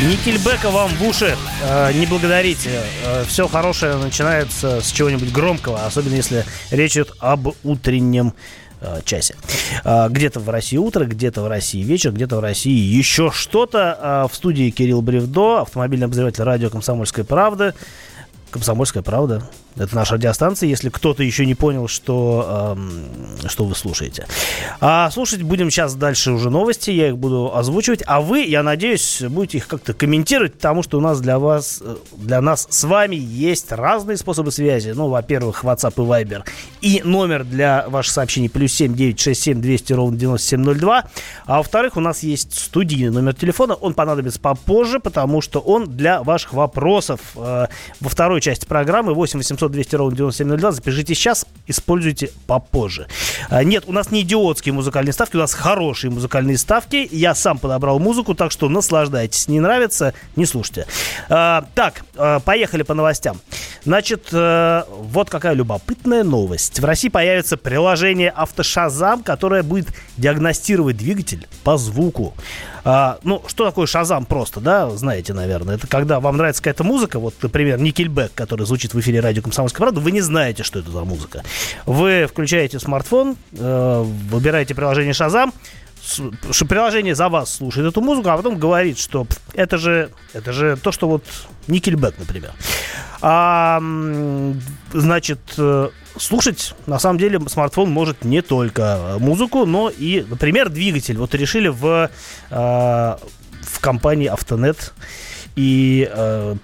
Никельбека вам в уши. Э, не благодарите. Э, все хорошее начинается с чего-нибудь громкого, особенно если речь идет об утреннем э, часе. Э, где-то в России утро, где-то в России вечер, где-то в России еще что-то. Э, в студии Кирилл Бревдо, автомобильный обозреватель радио «Комсомольская правда». «Комсомольская правда». Это наша радиостанция, если кто-то еще не понял, что, эм, что вы слушаете. А слушать будем сейчас дальше уже новости, я их буду озвучивать. А вы, я надеюсь, будете их как-то комментировать, потому что у нас для вас, э, для нас с вами есть разные способы связи. Ну, во-первых, WhatsApp и Viber. И номер для ваших сообщений плюс 7 967 200 ровно 9702. А во-вторых, у нас есть студийный номер телефона. Он понадобится попозже, потому что он для ваших вопросов. Э, во второй части программы 8 800 800 200 ровно 9702. Запишите сейчас, используйте попозже. А, нет, у нас не идиотские музыкальные ставки, у нас хорошие музыкальные ставки. Я сам подобрал музыку, так что наслаждайтесь. Не нравится, не слушайте. А, так, а, поехали по новостям. Значит, э, вот какая любопытная новость. В России появится приложение «Автошазам», которое будет диагностировать двигатель по звуку. А, ну, что такое Шазам просто, да, знаете, наверное. Это когда вам нравится какая-то музыка, вот, например, Никельбек, который звучит в эфире радио «Комсомольская правда», вы не знаете, что это за музыка. Вы включаете смартфон, э, выбираете приложение Шазам, приложение за вас слушает эту музыку, а потом говорит, что это же, это же то, что вот Никельбек, например. А, значит, э, слушать, на самом деле, смартфон может не только музыку, но и, например, двигатель. Вот решили в, э, в компании Автонет и э,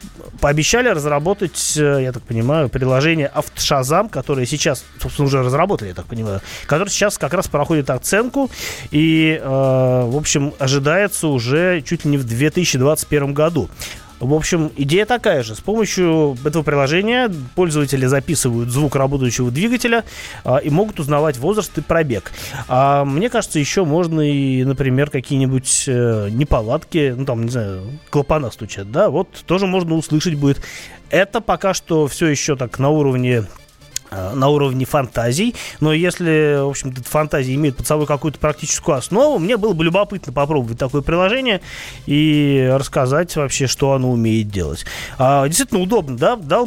пообещали разработать, э, я так понимаю, приложение Автошазам, которое сейчас, собственно, уже разработали, я так понимаю, которое сейчас как раз проходит оценку и, э, в общем, ожидается уже чуть ли не в 2021 году. В общем, идея такая же. С помощью этого приложения пользователи записывают звук работающего двигателя а, и могут узнавать возраст и пробег. А мне кажется, еще можно и, например, какие-нибудь э, неполадки, ну там, не знаю, клапана стучат, да, вот тоже можно услышать будет. Это пока что все еще так на уровне на уровне фантазий. Но если, в общем-то, фантазии имеют под собой какую-то практическую основу, мне было бы любопытно попробовать такое приложение и рассказать вообще, что оно умеет делать. А, действительно удобно, да? Дал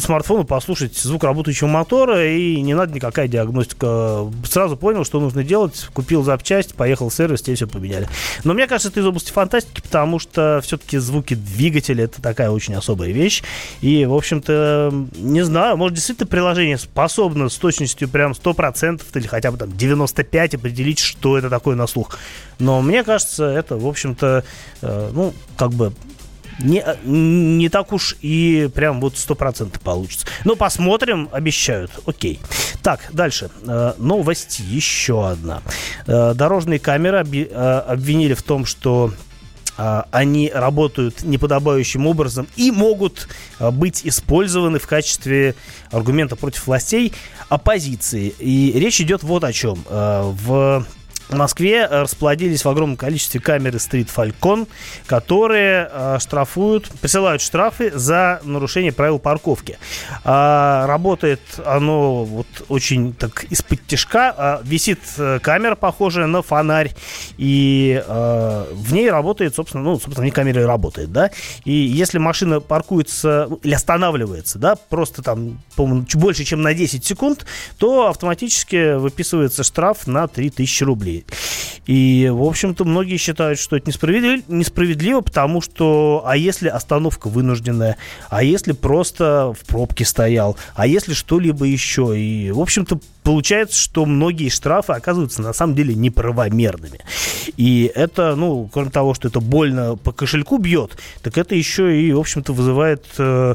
смартфону послушать звук работающего мотора, и не надо никакая диагностика. Сразу понял, что нужно делать, купил запчасть, поехал в сервис, тебе все поменяли. Но мне кажется, это из области фантастики, потому что все-таки звуки двигателя это такая очень особая вещь. И, в общем-то, не знаю, может, действительно приложение приложение способно с точностью прям 100% или хотя бы там 95% определить, что это такое на слух. Но мне кажется, это, в общем-то, э, ну, как бы не, не так уж и прям вот 100% получится. Но посмотрим, обещают. Окей. Так, дальше. Э, новость еще одна. Э, дорожные камеры э, обвинили в том, что они работают неподобающим образом и могут а, быть использованы в качестве аргумента против властей оппозиции. И речь идет вот о чем. А, в в Москве э, расплодились в огромном количестве камеры Street Falcon, которые э, штрафуют, присылают штрафы за нарушение правил парковки. А, работает оно вот очень так из-под тяжка. А, висит э, камера, похожая на фонарь, и в ней работает, собственно, ну, собственно, в ней камера работает, да. И если машина паркуется или останавливается, да, просто там, по-моему, больше, чем на 10 секунд, то автоматически выписывается штраф на 3000 рублей. И, в общем-то, многие считают, что это несправедливо, несправедливо, потому что, а если остановка вынужденная, а если просто в пробке стоял, а если что-либо еще. И, в общем-то, получается, что многие штрафы оказываются на самом деле неправомерными. И это, ну, кроме того, что это больно по кошельку бьет, так это еще и, в общем-то, вызывает э,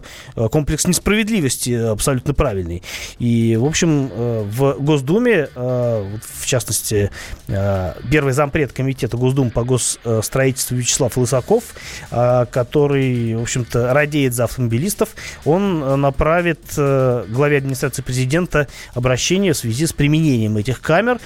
комплекс несправедливости абсолютно правильный. И, в общем, э, в Госдуме, э, в частности, э, первый зампред комитета Госдумы по госстроительству Вячеслав Лысаков, э, который, в общем-то, радеет за автомобилистов, он направит э, главе администрации президента обращение связи с применением этих камер,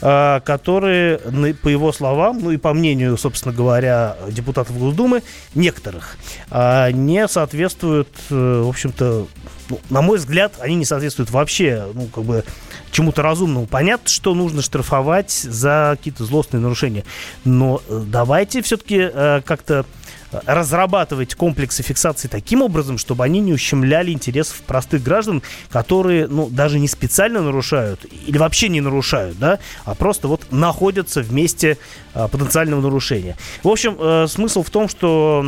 э, которые, по его словам, ну и по мнению, собственно говоря, депутатов Госдумы, некоторых, э, не соответствуют, э, в общем-то, ну, на мой взгляд, они не соответствуют вообще, ну, как бы, чему-то разумному. Понятно, что нужно штрафовать за какие-то злостные нарушения, но давайте все-таки как-то разрабатывать комплексы фиксации таким образом, чтобы они не ущемляли интересов простых граждан, которые, ну, даже не специально нарушают или вообще не нарушают, да, а просто вот находятся в месте а, потенциального нарушения. В общем, э, смысл в том, что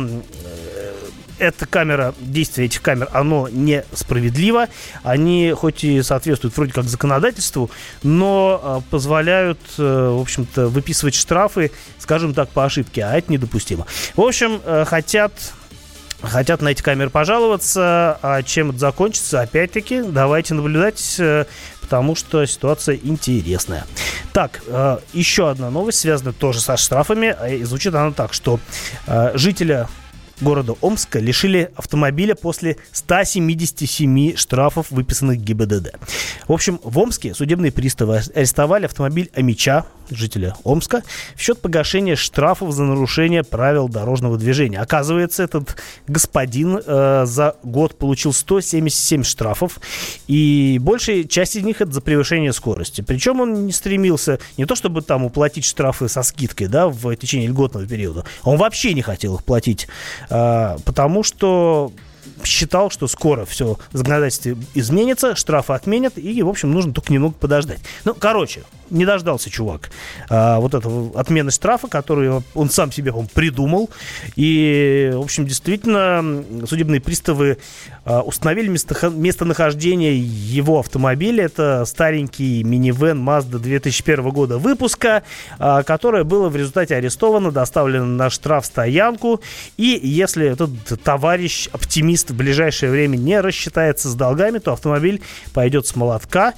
эта камера, действие этих камер, оно несправедливо. Они хоть и соответствуют вроде как законодательству, но а, позволяют, э, в общем-то, выписывать штрафы, скажем так, по ошибке, а это недопустимо. В общем, э, хотят хотят на эти камеры пожаловаться, а чем это закончится, опять-таки, давайте наблюдать, э, потому что ситуация интересная. Так, еще одна новость, связанная тоже со штрафами, и звучит она так, что жителя города Омска лишили автомобиля после 177 штрафов, выписанных ГИБДД. В общем, в Омске судебные приставы арестовали автомобиль Амича, жителя Омска, в счет погашения штрафов за нарушение правил дорожного движения. Оказывается, этот господин э, за год получил 177 штрафов, и большая часть из них это за превышение скорости. Причем он не стремился не то чтобы там уплатить штрафы со скидкой, да, в течение льготного периода, он вообще не хотел их платить а, потому что считал, что скоро все в законодательстве изменится, штрафы отменят, и, в общем, нужно только немного подождать. Ну, короче, не дождался чувак а, вот этого отмены штрафа, который он сам себе он придумал. И, в общем, действительно, судебные приставы установили место, местонахождение его автомобиля. Это старенький минивэн Mazda 2001 года выпуска, а, которое было в результате арестовано, доставлено на штраф-стоянку. И если этот товарищ, оптимист, в ближайшее время не рассчитается с долгами, то автомобиль пойдет с молотка.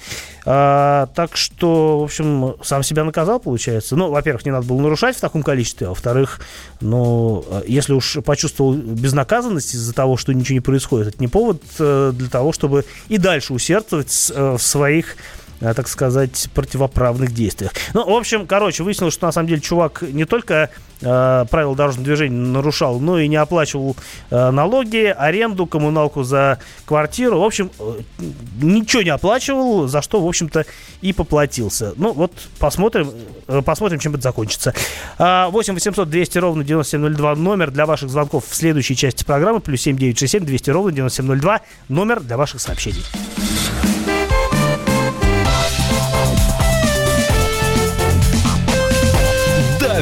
А, так что, в общем, сам себя наказал, получается. Ну, во-первых, не надо было нарушать в таком количестве, а во-вторых, ну, если уж почувствовал безнаказанность из-за того, что ничего не происходит, это не повод э, для того, чтобы и дальше усердствовать э, в своих Э, так сказать, противоправных действиях. Ну, в общем, короче, выяснилось, что на самом деле чувак не только э, правила дорожного движения нарушал, но и не оплачивал э, налоги, аренду, коммуналку за квартиру. В общем, э, ничего не оплачивал, за что, в общем-то, и поплатился. Ну, вот посмотрим, э, посмотрим, чем это закончится. 8 800 200 ровно 9702 номер для ваших звонков в следующей части программы. Плюс 7 967 200 ровно 9702 номер для ваших сообщений.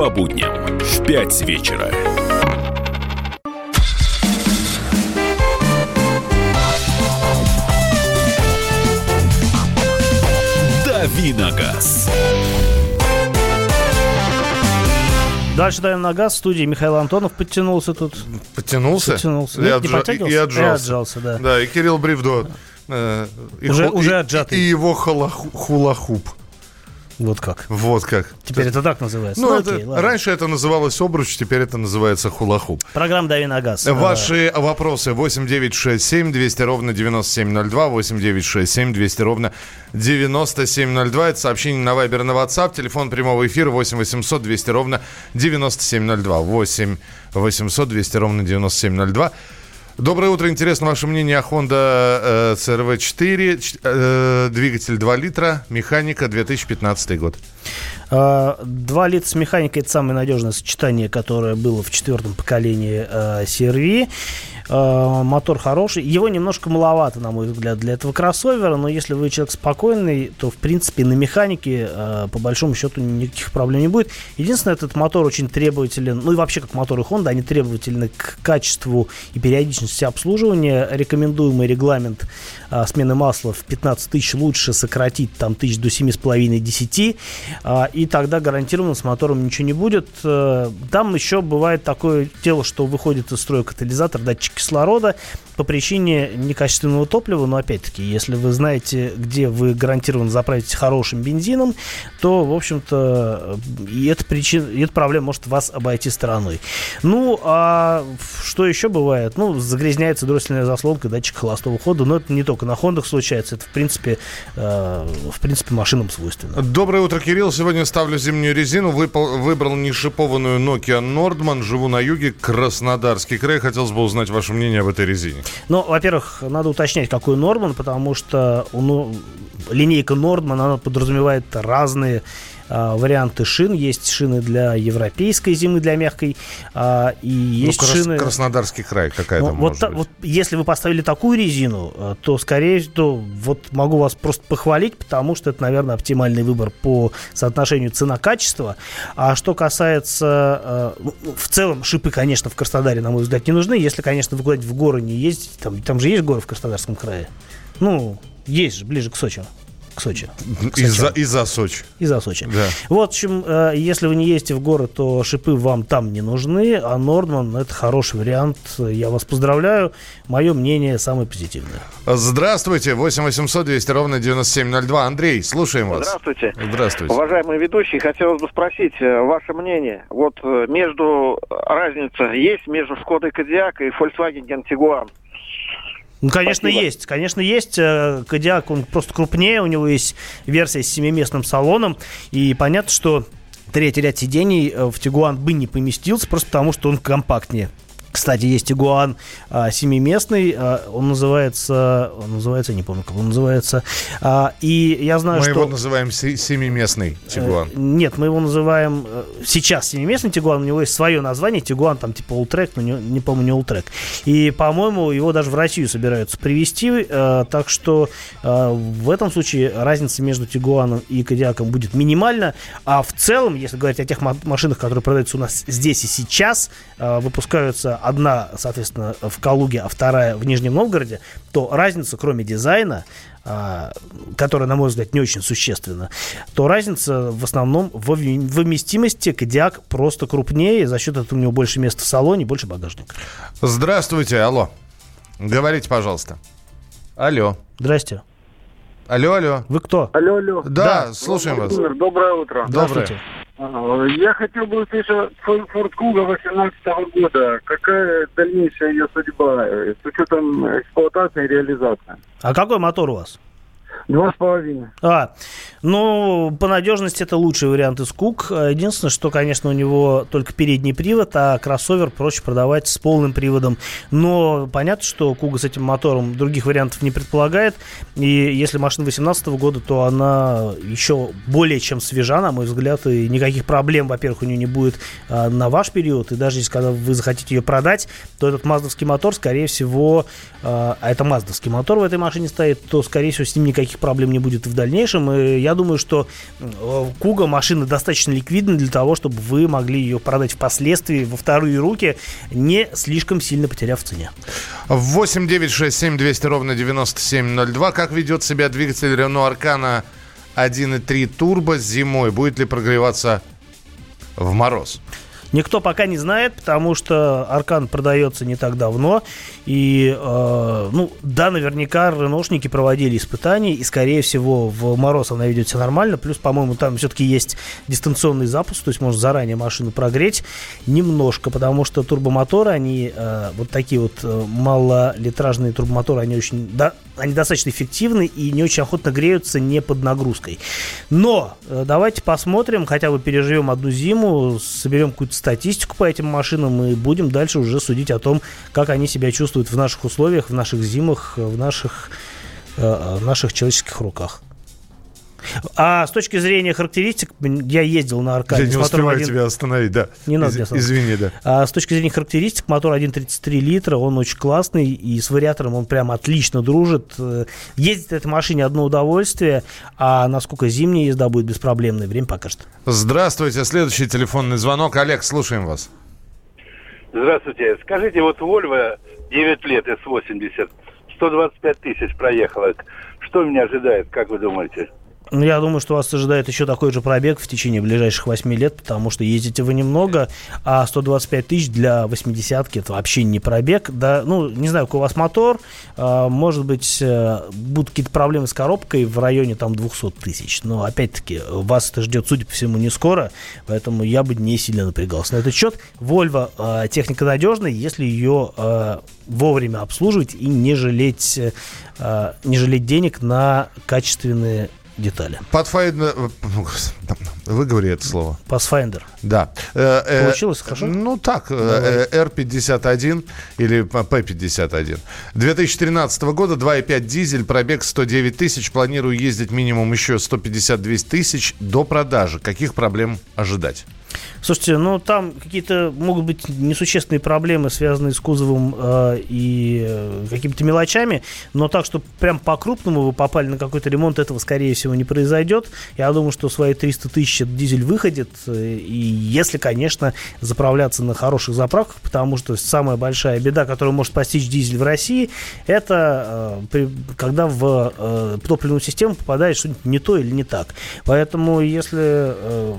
по будням в 5 вечера. Давиногаз. Дальше даем на газ. В студии Михаил Антонов подтянулся тут. Подтянулся? Подтянулся. И, Нет, отжа... не подтягивался? и отжался. И отжался, да. Да, и Кирилл Бревдо. Э, и Уже- ху- уже и- отжатый. И его халаху- хулахуп. Вот как. Вот как. Теперь это так называется. Ну, Ну, это, ладно. раньше это называлось обруч, теперь это называется хулахуп. Программа «Дави на газ». Ваши вопросы 8967 200 ровно 9702, 8967 200 ровно 9702. Это сообщение на Вайбер на WhatsApp. Телефон прямого эфира 8 800 200 ровно 9702. 8 800 200 ровно 9702. Доброе утро. Интересно ваше мнение о Honda э, CRV-4. Ч- э, двигатель 2 литра, механика 2015 год. А, Два литра с механикой – это самое надежное сочетание, которое было в четвертом поколении э, CR-V. Э, Мотор хороший. Его немножко маловато, на мой взгляд, для этого кроссовера, но если вы человек спокойный, то, в принципе, на механике, э, по большому счету, никаких проблем не будет. Единственное, этот мотор очень требователен, ну и вообще, как моторы Honda, они требовательны к качеству и периодичности обслуживания. Рекомендуемый регламент э, смены масла в 15 тысяч лучше сократить там тысяч до 7,5-10, а, и тогда гарантированно с мотором ничего не будет. Э, Там еще бывает такое дело, что выходит из строя катализатор, датчик кислорода по причине некачественного топлива. Но опять-таки, если вы знаете, где вы гарантированно заправите хорошим бензином, то, в общем-то, и эта, причина, и эта проблема может вас обойти стороной. Ну, а что еще бывает? Ну, загрязняется дроссельная заслонка, датчик холостого хода, но это не только на Хондах случается, это, в принципе, э, в принципе, машинам свойственно. Доброе утро, Кирилл. Сегодня ставлю зимнюю резину. Выпал, выбрал нешипованную Nokia Nordman. Живу на юге, Краснодарский край. Хотелось бы узнать ваше мнение об этой резине. Ну, во-первых, надо уточнять, какой Nordman, потому что у, линейка Nordman, она подразумевает разные варианты шин. Есть шины для европейской зимы, для мягкой. А, и ну, есть ну, крас- шины... Краснодарский край какая-то ну, вот, быть. вот если вы поставили такую резину, а, то скорее то вот могу вас просто похвалить, потому что это, наверное, оптимальный выбор по соотношению цена-качество. А что касается... Ну, в целом, шипы, конечно, в Краснодаре, на мой взгляд, не нужны. Если, конечно, вы куда-нибудь в горы не ездите, там, там же есть горы в Краснодарском крае. Ну, есть же, ближе к Сочи к Сочи. Из-за из Сочи. Из-за Сочи. Да. Вот, в общем, э, если вы не ездите в город, то шипы вам там не нужны, а Нордман это хороший вариант. Я вас поздравляю. Мое мнение самое позитивное. Здравствуйте. 8 800 200 ровно 9702. Андрей, слушаем вас. Здравствуйте. Здравствуйте. Уважаемый ведущий, хотелось бы спросить э, ваше мнение. Вот э, между разница есть между Шкодой Кодиак и Volkswagen Tiguan? Ну, конечно, Спасибо. есть. Конечно, есть. Э, Кодиак, он просто крупнее, у него есть версия с семиместным салоном. И понятно, что третий ряд сидений э, в Тигуан бы не поместился, просто потому что он компактнее. Кстати, есть Тигуан а, семиместный, а, он называется, он называется, не помню, как он называется. А, и я знаю, мы что... Мы его называем семиместный Тигуан. Э, нет, мы его называем э, сейчас семиместный Тигуан, у него есть свое название, Тигуан там типа Ултрек, но не, не помню, не Ултрек. И, по-моему, его даже в Россию собираются привезти, э, так что э, в этом случае разница между Тигуаном и Кодиаком будет минимальна, а в целом, если говорить о тех машинах, которые продаются у нас здесь и сейчас, э, выпускаются одна, соответственно, в Калуге, а вторая в Нижнем Новгороде, то разница, кроме дизайна, а, которая, на мой взгляд, не очень существенна, то разница в основном в вместимости. Кодиак просто крупнее, за счет этого у него больше места в салоне, больше багажника. Здравствуйте, алло. Говорите, пожалуйста. Алло. Здрасте. Алло, алло. Вы кто? Алло, алло. Да, да слушаем вас. Доброе утро. Доброе. Я хотел бы услышать Форд Куга 18 года. Какая дальнейшая ее судьба э, с учетом эксплуатации и реализации? А какой мотор у вас? Два с половиной. А, ну, по надежности это лучший вариант из Кук. Единственное, что, конечно, у него только передний привод, а кроссовер проще продавать с полным приводом. Но понятно, что Куга с этим мотором других вариантов не предполагает. И если машина 2018 года, то она еще более чем свежа, на мой взгляд, и никаких проблем, во-первых, у нее не будет а, на ваш период. И даже если когда вы захотите ее продать, то этот маздовский мотор, скорее всего, а, это маздовский мотор в этой машине стоит, то, скорее всего, с ним никаких проблем не будет в дальнейшем. И я думаю, что э, Куга машина достаточно ликвидна для того, чтобы вы могли ее продать впоследствии во вторые руки, не слишком сильно потеряв в цене. 8 9 6 7 200 ровно 9702. Как ведет себя двигатель Renault Arcana 1.3 турбо зимой? Будет ли прогреваться в мороз? Никто пока не знает, потому что Аркан продается не так давно. И, э, ну, да, наверняка реношники проводили испытания, и, скорее всего, в мороз она ведет себя нормально. Плюс, по-моему, там все-таки есть дистанционный запуск, то есть можно заранее машину прогреть немножко, потому что турбомоторы, они э, вот такие вот э, малолитражные турбомоторы, они очень, да, они достаточно эффективны и не очень охотно греются не под нагрузкой. Но э, давайте посмотрим, хотя бы переживем одну зиму, соберем какую-то статистику по этим машинам и будем дальше уже судить о том, как они себя чувствуют в наших условиях, в наших зимах, в наших, э, наших человеческих руках. А с точки зрения характеристик, я ездил на Аркаде. Я не успеваю 1... тебя остановить, да. Не надо Из, Извини, да. А с точки зрения характеристик, мотор 1.33 литра, он очень классный, и с вариатором он прям отлично дружит. Ездить этой машине одно удовольствие, а насколько зимняя езда будет беспроблемной, время покажет. Здравствуйте, следующий телефонный звонок. Олег, слушаем вас. Здравствуйте. Скажите, вот Volvo 9 лет, S80, 125 тысяч проехала. Что меня ожидает, как вы думаете? Ну, я думаю, что вас ожидает еще такой же пробег в течение ближайших 8 лет, потому что ездите вы немного, а 125 тысяч для 80-ки это вообще не пробег. Да, ну, не знаю, какой у вас мотор, а, может быть, э, будут какие-то проблемы с коробкой в районе там 200 тысяч. Но, опять-таки, вас это ждет, судя по всему, не скоро, поэтому я бы не сильно напрягался на этот счет. Volvo э, техника надежная, если ее э, вовремя обслуживать и не жалеть, не жалеть денег на качественные детали. Pathfinder... Выговори это слово. Pathfinder. Да. Э, э, Получилось хорошо? Ну так, R51 или P51. 2013 года, 2,5 дизель, пробег 109 тысяч. Планирую ездить минимум еще 150-200 тысяч до продажи. Каких проблем ожидать? Слушайте, ну там какие-то могут быть несущественные проблемы, связанные с кузовом э, и э, какими-то мелочами, но так, что прям по-крупному вы попали на какой-то ремонт, этого, скорее всего, не произойдет. Я думаю, что свои 300 тысяч дизель выходит, э, и если, конечно, заправляться на хороших заправках, потому что самая большая беда, которую может постичь дизель в России, это э, при, когда в э, топливную систему попадает что-нибудь не то или не так. Поэтому, если э,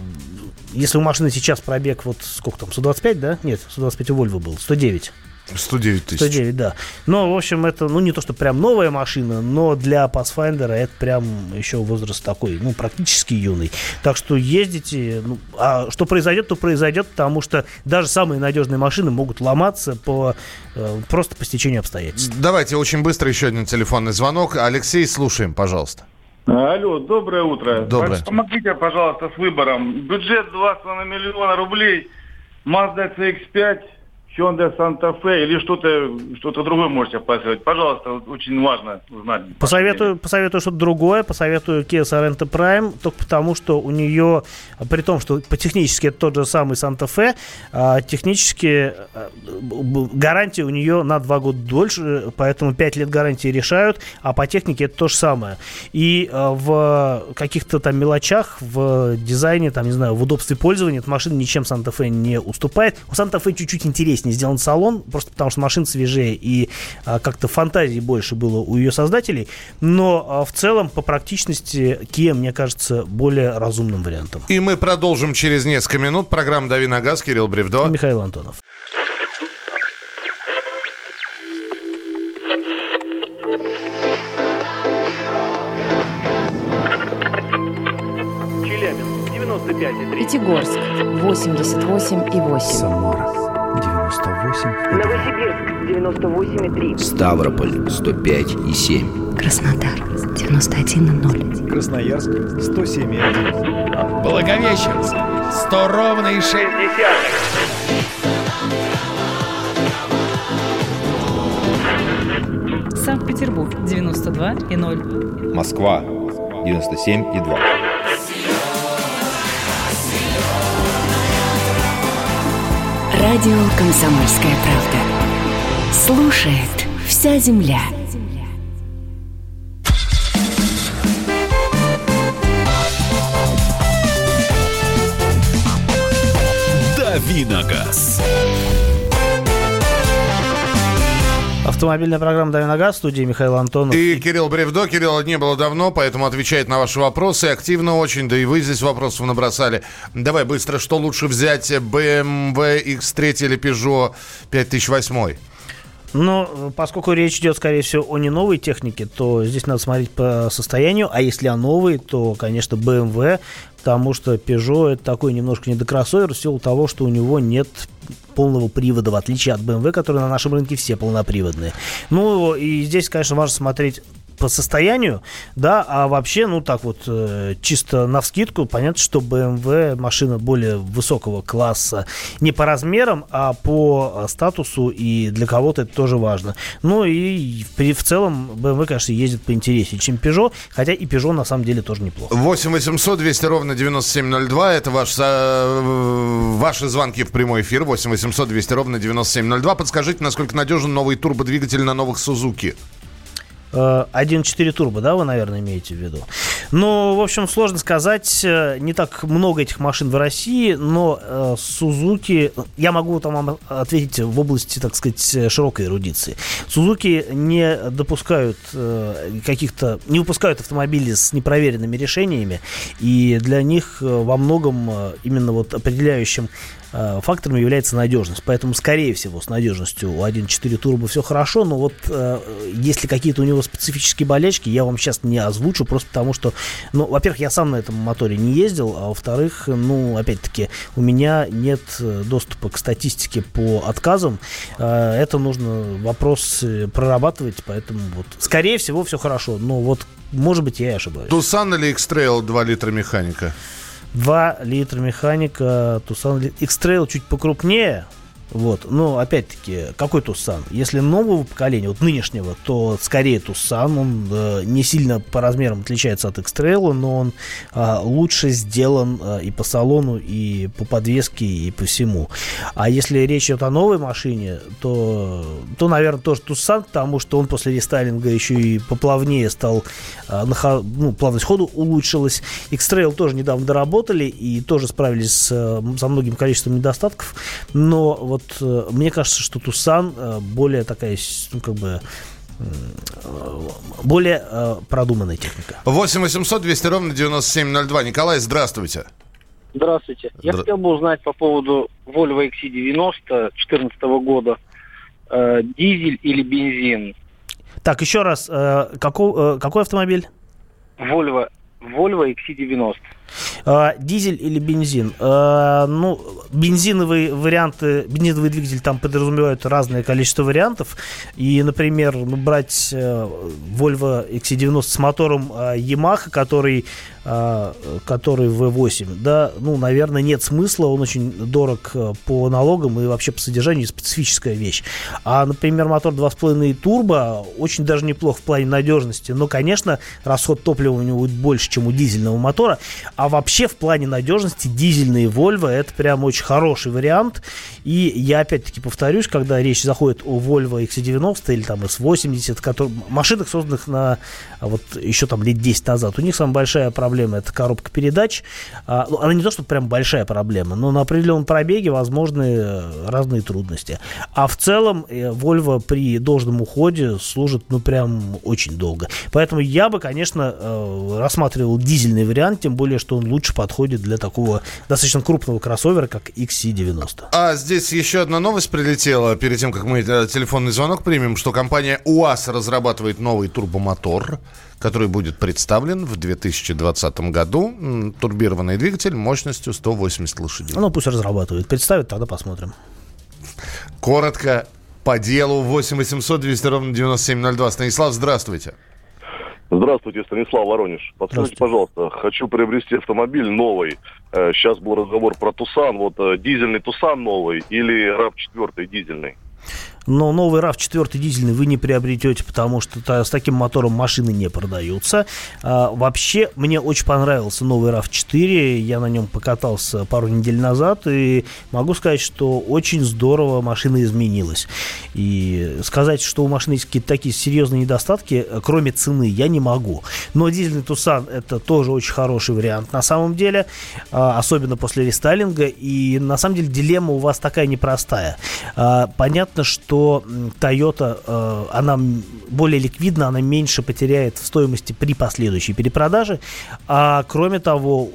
если у машины сейчас пробег, вот сколько там, 125, да? Нет, 125 у Volvo был, 109. 109 тысяч. 109, да. Но, в общем, это, ну, не то, что прям новая машина, но для Pathfinder это прям еще возраст такой, ну, практически юный. Так что ездите, ну, а что произойдет, то произойдет, потому что даже самые надежные машины могут ломаться по, э, просто по стечению обстоятельств. Давайте очень быстро еще один телефонный звонок. Алексей, слушаем, пожалуйста. Алло, доброе утро. Доброе. Помогите, пожалуйста, с выбором. Бюджет 2,5 миллиона рублей, Mazda CX-5, Hyundai Santa Fe или что-то что другое можете посоветовать. Пожалуйста, очень важно узнать. Посоветую, посоветую что-то другое, посоветую Kia Sorento Prime, только потому, что у нее, при том, что по технически это тот же самый Santa Fe, а технически а, гарантия у нее на 2 года дольше, поэтому 5 лет гарантии решают, а по технике это то же самое. И а, в каких-то там мелочах, в дизайне, там, не знаю, в удобстве пользования эта машина ничем Santa Fe не уступает. У Santa Fe чуть-чуть интереснее интереснее сделан салон, просто потому что машина свежее и а, как-то фантазии больше было у ее создателей. Но а, в целом по практичности Kia, мне кажется, более разумным вариантом. И мы продолжим через несколько минут. Программа «Дави на газ», Кирилл Бревдо. И Михаил Антонов. Челябинск, 95,3. Пятигорск, 88,8. Самара 98. Новосибирск 98,3. Ставрополь 105 и 7. Краснодар 91,0. Красноярск 107,1. Благовещенск 100 ровно и 6 Санкт-Петербург 92 и 0. Москва 97 Радио «Комсомольская правда». Слушает вся земля. Давиногаз. Автомобильная программа «Дави на газ» в студии Михаил Антонов. И Кирилл Бревдо. Кирилла не было давно, поэтому отвечает на ваши вопросы. Активно очень, да и вы здесь вопросов набросали. Давай быстро, что лучше взять, BMW X3 или Peugeot 5008? Но поскольку речь идет, скорее всего, о не новой технике, то здесь надо смотреть по состоянию. А если о новой, то, конечно, BMW, потому что Peugeot это такой немножко недокроссовер в силу того, что у него нет полного привода, в отличие от BMW, которые на нашем рынке все полноприводные. Ну, и здесь, конечно, важно смотреть по состоянию, да, а вообще, ну так вот, э, чисто на вскидку, понятно, что BMW машина более высокого класса не по размерам, а по статусу, и для кого-то это тоже важно. Ну и в, в целом BMW, конечно, ездит поинтереснее, чем Peugeot, хотя и Peugeot на самом деле тоже неплохо. 8 800 200 ровно 9702, это ваш, э, ваши звонки в прямой эфир, 8 800 200 ровно 9702. Подскажите, насколько надежен новый турбодвигатель на новых Suzuki? 1.4 турбо, да, вы, наверное, имеете в виду? Ну, в общем, сложно сказать. Э, не так много этих машин в России, но э, Сузуки... Я могу там вам ответить в области, так сказать, широкой эрудиции. Сузуки не допускают э, каких-то... Не выпускают автомобили с непроверенными решениями, и для них э, во многом э, именно вот определяющим Э, фактором является надежность. Поэтому, скорее всего, с надежностью у 1.4 турбо все хорошо, но вот э, если какие-то у него специфические болячки, я вам сейчас не озвучу, просто потому что, ну, во-первых, я сам на этом моторе не ездил, а во-вторых, ну, опять-таки, у меня нет э, доступа к статистике по отказам. Э, это нужно вопрос э, прорабатывать, поэтому вот, скорее всего, все хорошо, но вот, может быть, я и ошибаюсь. Тусан или X-Trail 2 литра механика? 2 литра механика, Tucson X-Trail чуть покрупнее, вот. Но, опять-таки, какой Тусан? Если нового поколения, вот нынешнего, то скорее Тусан. Он э, не сильно по размерам отличается от x но он э, лучше сделан э, и по салону, и по подвеске, и по всему. А если речь идет о новой машине, то, то наверное, тоже Тусан, потому что он после рестайлинга еще и поплавнее стал, э, на, ну, плавность ходу улучшилась. x тоже недавно доработали и тоже справились с, э, со многим количеством недостатков, но вот вот э, мне кажется, что Тусан э, более такая, ну, как бы, э, более э, продуманная техника. 8 800 200 ровно 9702. Николай, здравствуйте. Здравствуйте. Я хотел бы узнать по поводу Volvo XC90 2014 года. Э, дизель или бензин? Так, еще раз, э, какой, э, какой автомобиль? Volvo, Volvo XC90. А, дизель или бензин? А, ну, бензиновые варианты, бензиновый двигатель там подразумевают разное количество вариантов. И, например, ну, брать э, Volvo XC90 с мотором э, Yamaha, который а, который V8, да, ну, наверное, нет смысла, он очень дорог э, по налогам и вообще по содержанию специфическая вещь. А, например, мотор 2.5 турбо очень даже неплох в плане надежности, но, конечно, расход топлива у него будет больше, чем у дизельного мотора, а вообще в плане надежности дизельные Volvo это прям очень хороший вариант, и я опять-таки повторюсь, когда речь заходит о Volvo XC90 или там S80, который, машинах, созданных на вот еще там лет 10 назад, у них самая большая проблема проблема это коробка передач. А, ну, она не то, что прям большая проблема, но на определенном пробеге возможны э, разные трудности. А в целом э, Volvo при должном уходе служит, ну, прям очень долго. Поэтому я бы, конечно, э, рассматривал дизельный вариант, тем более, что он лучше подходит для такого достаточно крупного кроссовера, как XC90. А здесь еще одна новость прилетела, перед тем, как мы телефонный звонок примем, что компания УАЗ разрабатывает новый турбомотор который будет представлен в 2020 году. Турбированный двигатель мощностью 180 лошадей. Ну, пусть разрабатывает. Представит, тогда посмотрим. Коротко, по делу 8 800 200 ровно 9702. Станислав, здравствуйте. Здравствуйте, Станислав Воронеж. Подскажите, пожалуйста, хочу приобрести автомобиль новый. Сейчас э, был разговор про Тусан. Вот э, дизельный Тусан новый или RAV4 дизельный? Но новый RAV4 дизельный вы не приобретете, потому что с таким мотором машины не продаются. А, вообще, мне очень понравился новый RAV4, я на нем покатался пару недель назад, и могу сказать, что очень здорово машина изменилась. И сказать, что у машины есть какие-то такие серьезные недостатки, кроме цены, я не могу. Но дизельный Тусан это тоже очень хороший вариант на самом деле, а, особенно после рестайлинга, и на самом деле дилемма у вас такая непростая. А, понятно, что что Toyota, э, она более ликвидна, она меньше потеряет в стоимости при последующей перепродаже. А кроме того,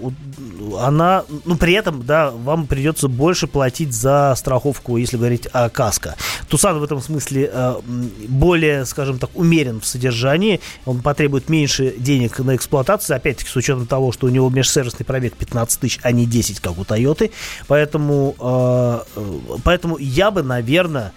она, ну, при этом, да, вам придется больше платить за страховку, если говорить о каско. Тусан в этом смысле э, более, скажем так, умерен в содержании. Он потребует меньше денег на эксплуатацию, опять-таки, с учетом того, что у него межсервисный пробег 15 тысяч, а не 10, как у Toyota. Поэтому, э, поэтому я бы, наверное,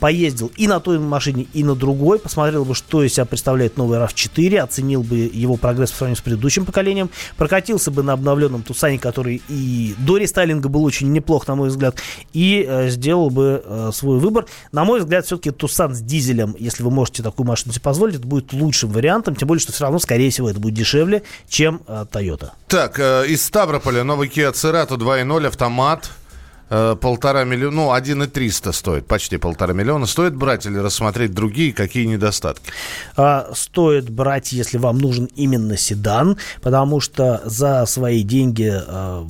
поездил и на той машине, и на другой, посмотрел бы, что из себя представляет новый RAV4, оценил бы его прогресс по сравнению с предыдущим поколением, прокатился бы на обновленном Тусане, который и до рестайлинга был очень неплох, на мой взгляд, и э, сделал бы э, свой выбор. На мой взгляд, все-таки Тусан с дизелем, если вы можете такую машину себе позволить, это будет лучшим вариантом, тем более, что все равно, скорее всего, это будет дешевле, чем э, Toyota. Так, э, из Ставрополя новый Kia Cerato 2.0 автомат полтора миллиона, ну, один и триста стоит, почти полтора миллиона. Стоит брать или рассмотреть другие, какие недостатки? А, стоит брать, если вам нужен именно седан, потому что за свои деньги а,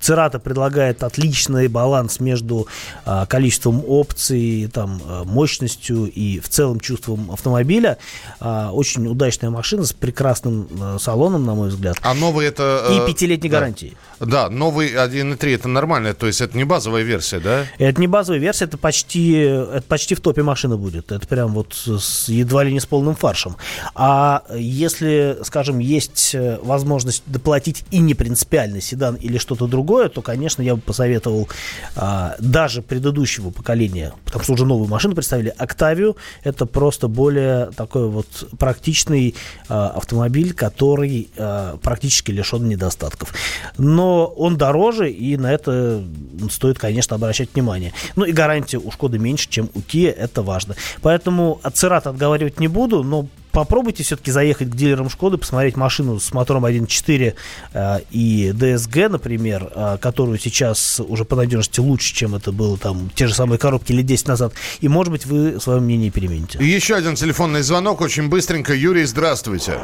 Церата предлагает отличный баланс между а, количеством опций, там, а, мощностью и в целом чувством автомобиля. А, очень удачная машина с прекрасным а, салоном, на мой взгляд. А новый это... И пятилетней да. гарантией. Да, новый 1.3 это нормально, то есть это не базовая версия, да? Это не базовая версия, это почти, это почти в топе машина будет. Это прям вот с, едва ли не с полным фаршем. А если, скажем, есть э, возможность доплатить и не принципиальный седан или что-то другое, то, конечно, я бы посоветовал а, даже предыдущего поколения, потому что уже новую машину представили, Октавию. Это просто более такой вот практичный а, автомобиль, который а, практически лишен недостатков. Но он дороже, и на это стоит, конечно, обращать внимание. Ну и гарантия у Шкоды меньше, чем у Kia, это важно. Поэтому от Церата отговаривать не буду, но попробуйте все-таки заехать к дилерам Шкоды, посмотреть машину с мотором 1.4 э, и DSG, например, э, которую сейчас уже по надежности лучше, чем это было там те же самые коробки лет 10 назад. И, может быть, вы свое мнение перемените. Еще один телефонный звонок, очень быстренько. Юрий, здравствуйте.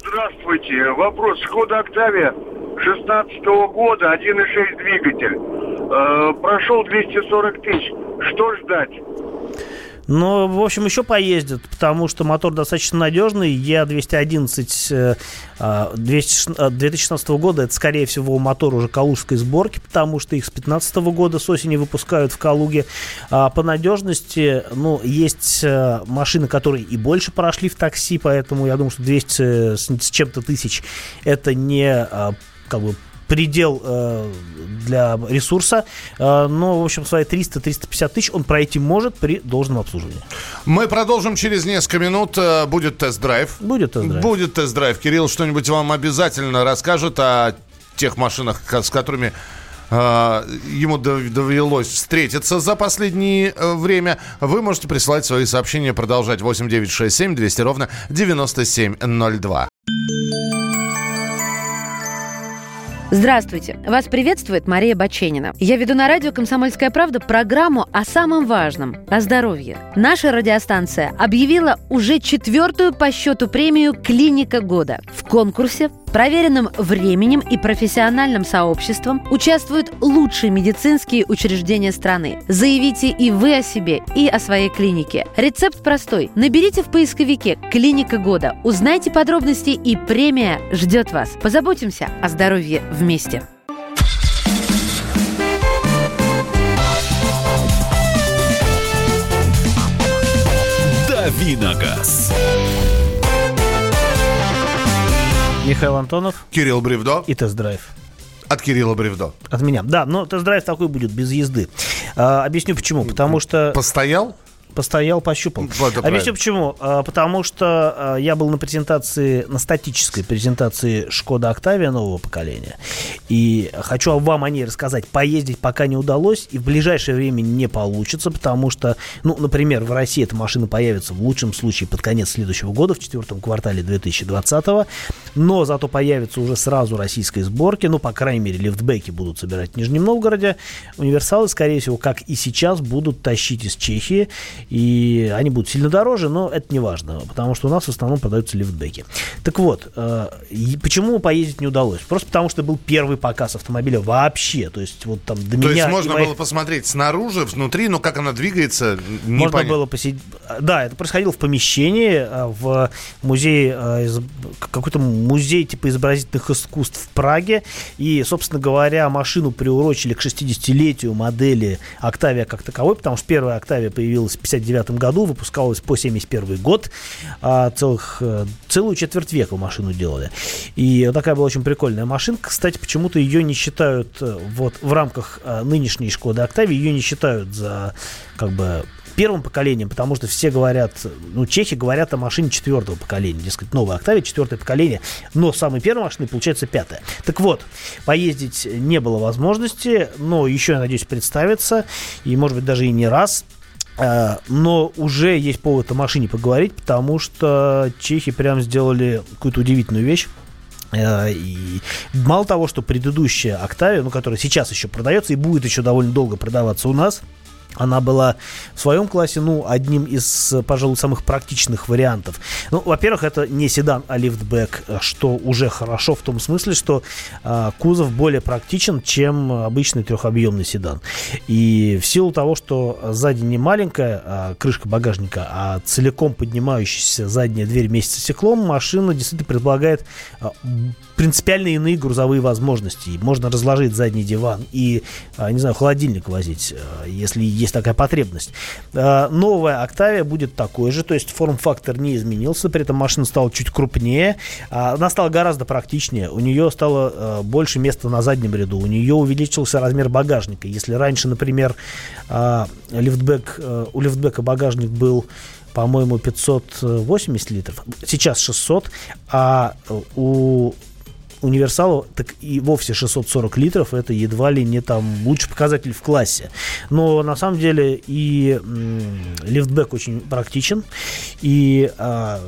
Здравствуйте. Вопрос. Шкода Октавия 16 года, 1.6 двигатель. Э, прошел 240 тысяч. Что ждать? Но, в общем, еще поездит, потому что мотор достаточно надежный. Е211 2016 года, это, скорее всего, мотор уже калужской сборки, потому что их с 2015 года с осени выпускают в Калуге. А по надежности, ну, есть э, машины, которые и больше прошли в такси, поэтому я думаю, что 200 с чем-то тысяч это не а, как бы предел э, для ресурса. Э, но, в общем, свои 300-350 тысяч он пройти может при должном обслуживании. Мы продолжим через несколько минут. Э, будет тест-драйв. Будет тест-драйв. Будет тест-драйв. Кирилл что-нибудь вам обязательно расскажет о тех машинах, с которыми э, ему довелось встретиться за последнее время, вы можете присылать свои сообщения, продолжать 8967 200 ровно 9702. Здравствуйте! Вас приветствует Мария Баченина. Я веду на радио «Комсомольская правда» программу о самом важном – о здоровье. Наша радиостанция объявила уже четвертую по счету премию «Клиника года». В конкурсе проверенным временем и профессиональным сообществом участвуют лучшие медицинские учреждения страны. Заявите и вы о себе, и о своей клинике. Рецепт простой. Наберите в поисковике «Клиника года», узнайте подробности, и премия ждет вас. Позаботимся о здоровье вместе. Давиногаз. Михаил Антонов. Кирилл Бревдо. И тест-драйв. От Кирилла Бревдо. От меня. Да, но тест-драйв такой будет без езды. А, объясню почему. Потому что... Постоял? Постоял, пощупал. Вот, Объясню почему. А, потому что а, я был на презентации, на статической презентации Шкода Октавия нового поколения. И хочу вам о ней рассказать. Поездить пока не удалось, и в ближайшее время не получится, потому что, ну, например, в России эта машина появится в лучшем случае под конец следующего года, в четвертом квартале 2020 но зато появится уже сразу российской сборки, ну, по крайней мере, лифтбеки будут собирать в Нижнем Новгороде. Универсалы, скорее всего, как и сейчас, будут тащить из Чехии и они будут сильно дороже, но это не важно, потому что у нас в основном продаются лифтбеки. Так вот, э, почему поездить не удалось? Просто потому что был первый показ автомобиля вообще, то есть вот там до то меня... есть можно моих... было посмотреть снаружи, внутри, но как она двигается, не Можно понятно. было посидеть... Да, это происходило в помещении, э, в музее, э, какой-то музей типа изобразительных искусств в Праге, и, собственно говоря, машину приурочили к 60-летию модели Октавия как таковой, потому что первая Октавия появилась в 59 году, выпускалась по 71 год, а целых, э, целую четверть века машину делали. И такая была очень прикольная машинка. Кстати, почему-то ее не считают э, вот в рамках э, нынешней Шкоды Октавии, ее не считают за как бы первым поколением, потому что все говорят, ну, чехи говорят о машине четвертого поколения, дескать, новая Октавия, четвертое поколение, но самой первой машиной получается пятая. Так вот, поездить не было возможности, но еще, я надеюсь, представится, и, может быть, даже и не раз. А, но уже есть повод о машине поговорить, потому что чехи прям сделали какую-то удивительную вещь. Э, и мало того, что предыдущая Октавия, ну, которая сейчас еще продается и будет еще довольно долго продаваться у нас, она была в своем классе, ну, одним из, пожалуй, самых практичных вариантов. Ну, во-первых, это не седан, а лифтбэк, что уже хорошо в том смысле, что э, кузов более практичен, чем обычный трехобъемный седан. И в силу того, что сзади не маленькая а, крышка багажника, а целиком поднимающаяся задняя дверь вместе с стеклом, машина действительно предполагает а, принципиально иные грузовые возможности. Можно разложить задний диван и, а, не знаю, холодильник возить, а, если есть такая потребность. А, новая Октавия будет такой же, то есть форм-фактор не изменился, при этом машина стала чуть крупнее, она стала гораздо практичнее, у нее стало больше места на заднем ряду, у нее увеличился размер багажника. Если раньше, например, лифтбэк, у лифтбека багажник был по-моему, 580 литров. Сейчас 600, а у универсалу, так и вовсе 640 литров это едва ли не там лучший показатель в классе. Но на самом деле и лифтбэк очень практичен. И а,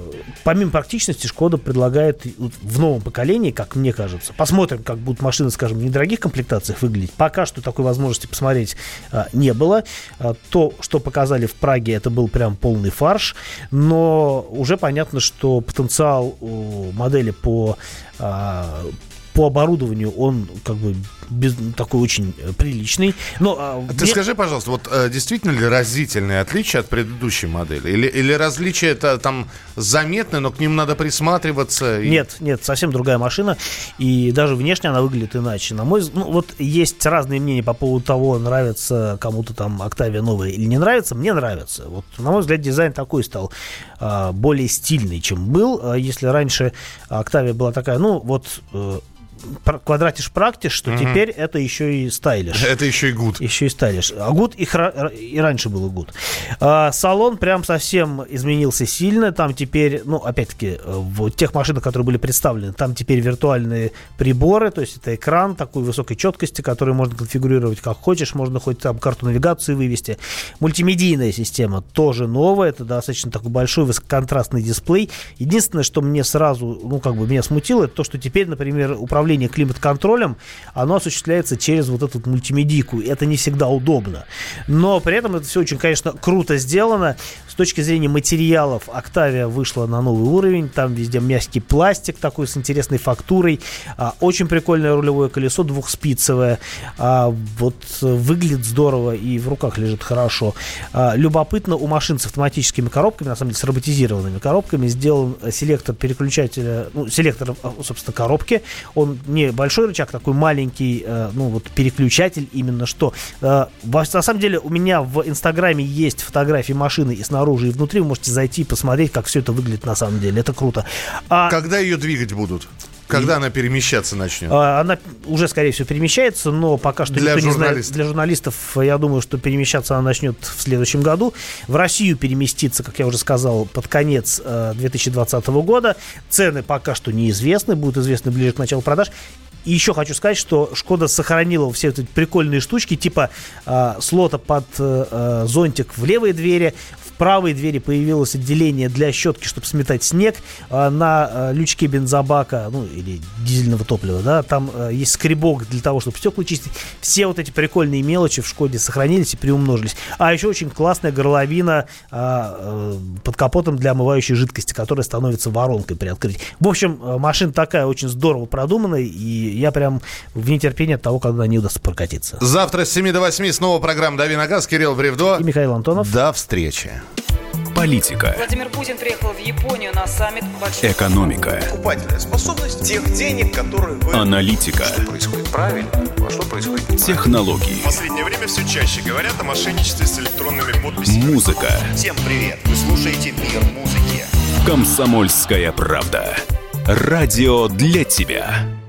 помимо практичности Шкода предлагает в новом поколении, как мне кажется, посмотрим, как будут машины, скажем, в недорогих комплектациях выглядеть. Пока что такой возможности посмотреть а, не было. А, то, что показали в Праге, это был прям полный фарш. Но уже понятно, что потенциал у модели по а, Hello. По оборудованию он как бы без, такой очень э, приличный. Но, а, Ты мне... скажи, пожалуйста, вот э, действительно ли разительные отличия от предыдущей модели? Или, или различия это там заметны, но к ним надо присматриваться? И... Нет, нет, совсем другая машина. И даже внешне она выглядит иначе. На мой ну, вот есть разные мнения по поводу того, нравится кому-то там Октавия новая или не нравится. Мне нравится. Вот, на мой взгляд, дизайн такой стал а, более стильный, чем был. А если раньше Октавия была такая, ну, вот э, quadratisch praktisch, что угу. теперь это еще и stylish. Это еще и gut. Еще и stylish. А gut и, хра... и раньше было gut. А, салон прям совсем изменился сильно. Там теперь, ну, опять-таки, в тех машинах, которые были представлены, там теперь виртуальные приборы, то есть это экран такой высокой четкости, который можно конфигурировать как хочешь, можно хоть там карту навигации вывести. Мультимедийная система тоже новая, это достаточно такой большой высококонтрастный дисплей. Единственное, что мне сразу, ну, как бы меня смутило, это то, что теперь, например, управление управление климат-контролем, оно осуществляется через вот эту мультимедийку. Это не всегда удобно. Но при этом это все очень, конечно, круто сделано. С точки зрения материалов, Octavia вышла на новый уровень. Там везде мягкий пластик такой с интересной фактурой. А, очень прикольное рулевое колесо двухспицевое. А, вот выглядит здорово и в руках лежит хорошо. А, любопытно, у машин с автоматическими коробками, на самом деле с роботизированными коробками, сделан селектор переключателя, ну, селектор, собственно, коробки. Он не большой рычаг, такой маленький, э, ну, вот переключатель именно что. Э, на самом деле у меня в Инстаграме есть фотографии машины и снаружи, и внутри. Вы можете зайти и посмотреть, как все это выглядит на самом деле. Это круто. А... Когда ее двигать будут? Когда и, она перемещаться начнет? А, она уже, скорее всего, перемещается, но пока что для никто не знает. Для журналистов, я думаю, что перемещаться она начнет в следующем году. В Россию переместится, как я уже сказал, под конец 2020 э, года. Цены пока что неизвестны, будут известны ближе к началу продаж. И еще хочу сказать, что Шкода сохранила все эти прикольные штучки, типа э, слота под э, э зонтик в левой двери, правой двери появилось отделение для щетки, чтобы сметать снег. А, на а, лючке бензобака, ну, или дизельного топлива, да, там а, есть скребок для того, чтобы стекла чистить. Все вот эти прикольные мелочи в Шкоде сохранились и приумножились. А еще очень классная горловина под капотом для омывающей жидкости, которая становится воронкой при открытии. В общем, машина такая очень здорово продуманная, и я прям в нетерпении от того, когда не удастся прокатиться. Завтра с 7 до 8 снова программа «Дави на газ». Кирилл Бревдо. И Михаил Антонов. До встречи. Политика. Владимир Путин приехал в Японию на саммит большой... Экономика. Покупательная способность тех денег, которые вы... Аналитика. Что происходит правильно, а что происходит Технологии. В последнее время все чаще говорят о мошенничестве с электронными подписями. Музыка. Всем привет! Вы слушаете «Мир музыки». Комсомольская правда. Радио для тебя.